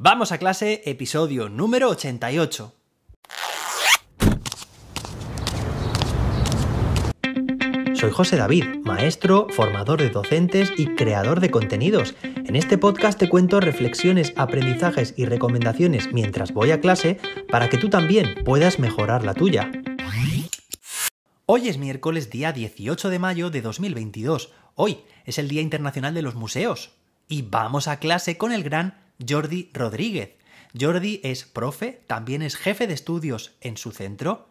Vamos a clase, episodio número 88. Soy José David, maestro, formador de docentes y creador de contenidos. En este podcast te cuento reflexiones, aprendizajes y recomendaciones mientras voy a clase para que tú también puedas mejorar la tuya. Hoy es miércoles día 18 de mayo de 2022. Hoy es el Día Internacional de los Museos. Y vamos a clase con el gran Jordi Rodríguez. Jordi es profe, también es jefe de estudios en su centro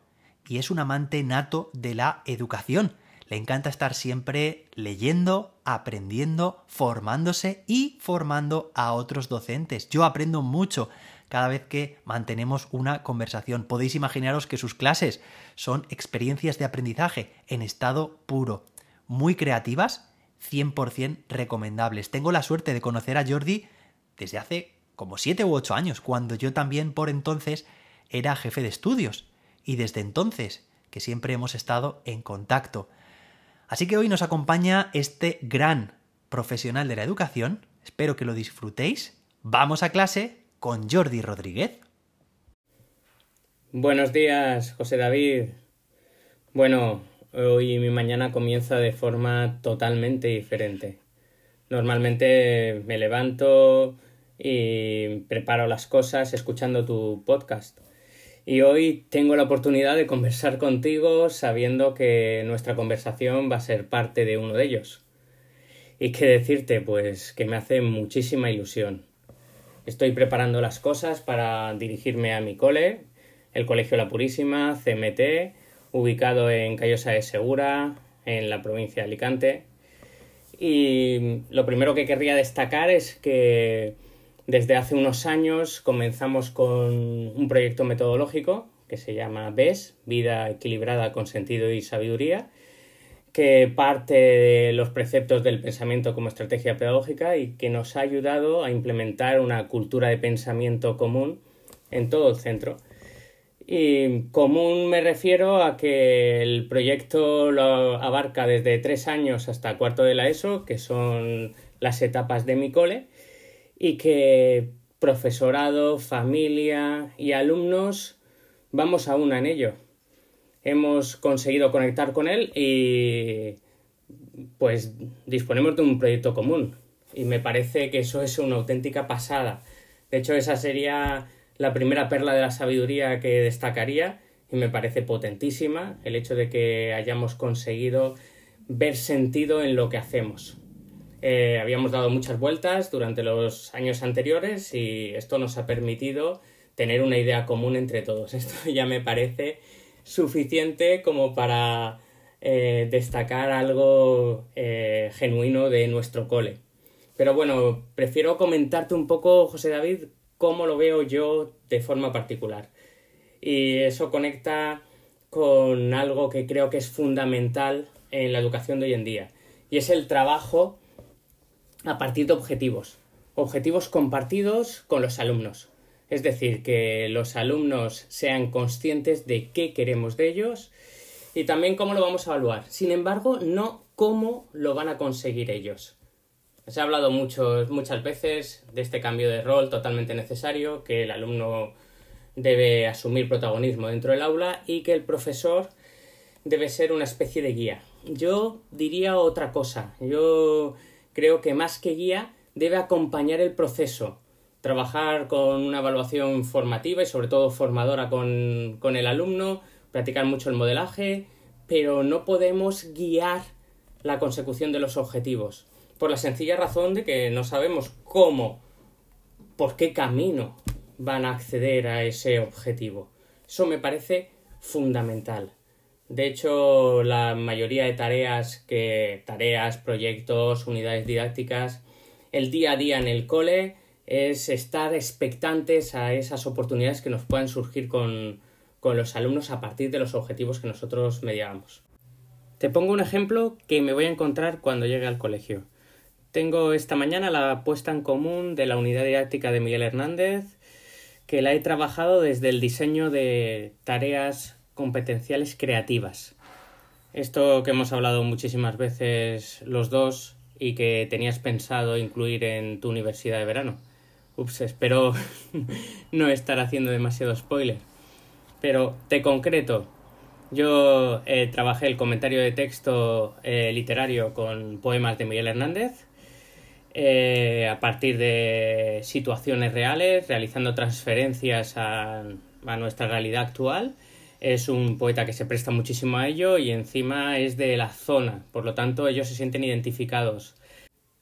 y es un amante nato de la educación. Le encanta estar siempre leyendo, aprendiendo, formándose y formando a otros docentes. Yo aprendo mucho cada vez que mantenemos una conversación. Podéis imaginaros que sus clases son experiencias de aprendizaje en estado puro, muy creativas, 100% recomendables. Tengo la suerte de conocer a Jordi desde hace como siete u ocho años, cuando yo también por entonces era jefe de estudios. Y desde entonces que siempre hemos estado en contacto. Así que hoy nos acompaña este gran profesional de la educación. Espero que lo disfrutéis. Vamos a clase con Jordi Rodríguez. Buenos días, José David. Bueno, hoy mi mañana comienza de forma totalmente diferente. Normalmente me levanto, y preparo las cosas escuchando tu podcast. Y hoy tengo la oportunidad de conversar contigo sabiendo que nuestra conversación va a ser parte de uno de ellos. Y qué decirte, pues que me hace muchísima ilusión. Estoy preparando las cosas para dirigirme a mi cole, el Colegio La Purísima, CMT, ubicado en Callosa de Segura, en la provincia de Alicante. Y lo primero que querría destacar es que desde hace unos años comenzamos con un proyecto metodológico que se llama BES, Vida Equilibrada con Sentido y Sabiduría, que parte de los preceptos del pensamiento como estrategia pedagógica y que nos ha ayudado a implementar una cultura de pensamiento común en todo el centro. Y común me refiero a que el proyecto lo abarca desde tres años hasta cuarto de la ESO, que son las etapas de mi cole, y que profesorado, familia y alumnos vamos a una en ello. Hemos conseguido conectar con él y pues disponemos de un proyecto común y me parece que eso es una auténtica pasada. De hecho, esa sería la primera perla de la sabiduría que destacaría y me parece potentísima el hecho de que hayamos conseguido ver sentido en lo que hacemos. Eh, habíamos dado muchas vueltas durante los años anteriores y esto nos ha permitido tener una idea común entre todos. Esto ya me parece suficiente como para eh, destacar algo eh, genuino de nuestro cole. Pero bueno, prefiero comentarte un poco, José David, cómo lo veo yo de forma particular. Y eso conecta con algo que creo que es fundamental en la educación de hoy en día. Y es el trabajo a partir de objetivos, objetivos compartidos con los alumnos. Es decir, que los alumnos sean conscientes de qué queremos de ellos y también cómo lo vamos a evaluar. Sin embargo, no cómo lo van a conseguir ellos. Se ha hablado muchas veces de este cambio de rol totalmente necesario, que el alumno debe asumir protagonismo dentro del aula y que el profesor debe ser una especie de guía. Yo diría otra cosa. Yo creo que más que guía debe acompañar el proceso, trabajar con una evaluación formativa y sobre todo formadora con, con el alumno, practicar mucho el modelaje, pero no podemos guiar la consecución de los objetivos, por la sencilla razón de que no sabemos cómo, por qué camino van a acceder a ese objetivo. Eso me parece fundamental. De hecho, la mayoría de tareas que tareas, proyectos, unidades didácticas, el día a día en el cole es estar expectantes a esas oportunidades que nos puedan surgir con, con los alumnos a partir de los objetivos que nosotros mediamos. Te pongo un ejemplo que me voy a encontrar cuando llegue al colegio. Tengo esta mañana la puesta en común de la unidad didáctica de Miguel Hernández, que la he trabajado desde el diseño de tareas competenciales creativas. Esto que hemos hablado muchísimas veces los dos y que tenías pensado incluir en tu universidad de verano. Ups, espero no estar haciendo demasiado spoiler. Pero te concreto, yo eh, trabajé el comentario de texto eh, literario con poemas de Miguel Hernández eh, a partir de situaciones reales, realizando transferencias a, a nuestra realidad actual. Es un poeta que se presta muchísimo a ello y encima es de la zona, por lo tanto ellos se sienten identificados.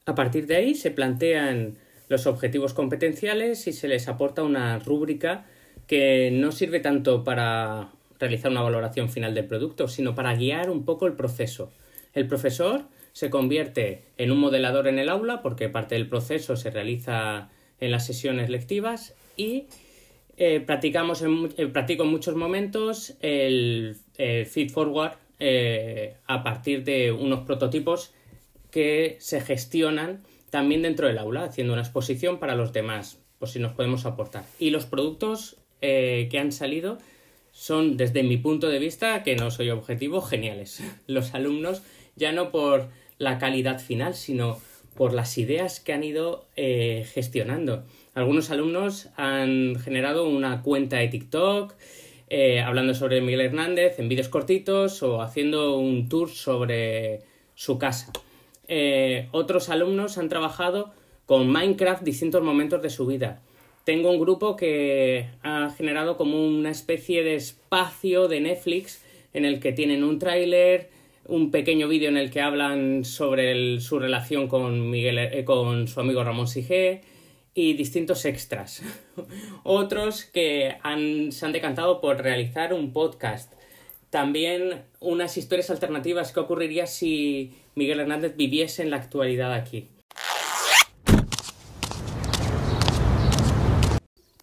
A partir de ahí se plantean los objetivos competenciales y se les aporta una rúbrica que no sirve tanto para realizar una valoración final del producto, sino para guiar un poco el proceso. El profesor se convierte en un modelador en el aula porque parte del proceso se realiza en las sesiones lectivas y eh, practicamos en, eh, practico en muchos momentos el, feed forward eh, a partir de unos prototipos que se gestionan también dentro del aula, haciendo una exposición para los demás, por si nos podemos aportar. Y los productos que han salido son, desde mi punto de vista, que no soy objetivo, geniales. Los alumnos, ya no por la calidad final, sino por las ideas que han ido eh, gestionando. Algunos alumnos han generado una cuenta de TikTok, eh, hablando sobre Miguel Hernández en vídeos cortitos o haciendo un tour sobre su casa. Eh, otros alumnos han trabajado con Minecraft distintos momentos de su vida tengo un grupo que ha generado como una especie de espacio de Netflix en el que tienen un tráiler, un pequeño vídeo en el que hablan sobre su relación con Miguel, eh, con su amigo Ramón Sigé y distintos extras. Otros que se han decantado por realizar un podcast. También unas historias alternativas que ocurriría si Miguel Hernández viviese en la actualidad aquí.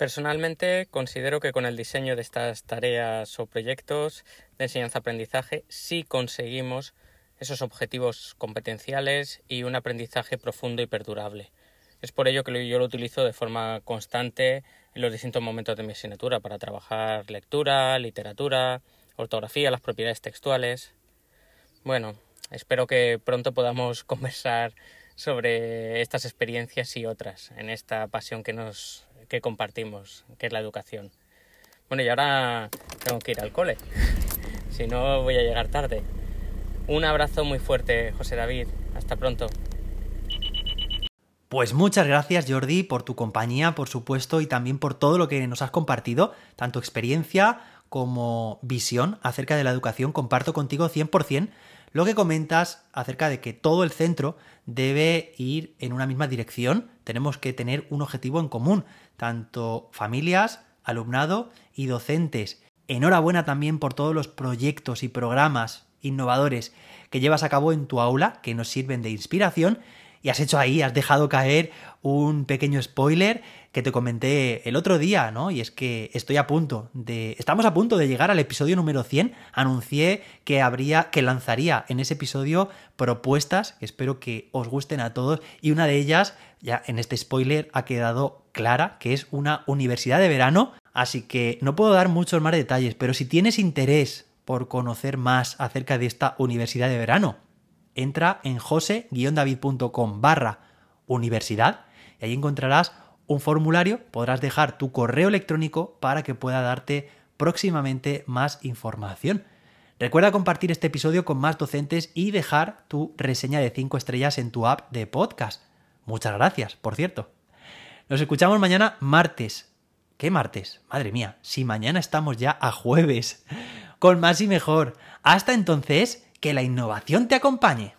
Personalmente considero que con el diseño de estas tareas o proyectos de enseñanza-aprendizaje sí conseguimos esos objetivos competenciales y un aprendizaje profundo y perdurable. Es por ello que yo lo utilizo de forma constante en los distintos momentos de mi asignatura para trabajar lectura, literatura, ortografía, las propiedades textuales. Bueno, espero que pronto podamos conversar sobre estas experiencias y otras en esta pasión que nos que compartimos, que es la educación. Bueno, y ahora tengo que ir al cole, si no voy a llegar tarde. Un abrazo muy fuerte, José David. Hasta pronto. Pues muchas gracias Jordi por tu compañía, por supuesto, y también por todo lo que nos has compartido, tanto experiencia como visión acerca de la educación. Comparto contigo 100% lo que comentas acerca de que todo el centro debe ir en una misma dirección. Tenemos que tener un objetivo en común tanto familias, alumnado y docentes. Enhorabuena también por todos los proyectos y programas innovadores que llevas a cabo en tu aula, que nos sirven de inspiración. Y has hecho ahí, has dejado caer un pequeño spoiler que te comenté el otro día, ¿no? Y es que estoy a punto de. Estamos a punto de llegar al episodio número 100. Anuncié que habría. que lanzaría en ese episodio propuestas que espero que os gusten a todos. Y una de ellas, ya en este spoiler, ha quedado clara, que es una universidad de verano. Así que no puedo dar muchos más detalles, pero si tienes interés por conocer más acerca de esta universidad de verano, entra en jose-david.com barra universidad y ahí encontrarás un formulario, podrás dejar tu correo electrónico para que pueda darte próximamente más información. Recuerda compartir este episodio con más docentes y dejar tu reseña de 5 estrellas en tu app de podcast. Muchas gracias, por cierto. Nos escuchamos mañana martes. ¿Qué martes? Madre mía, si mañana estamos ya a jueves. Con más y mejor. Hasta entonces, que la innovación te acompañe.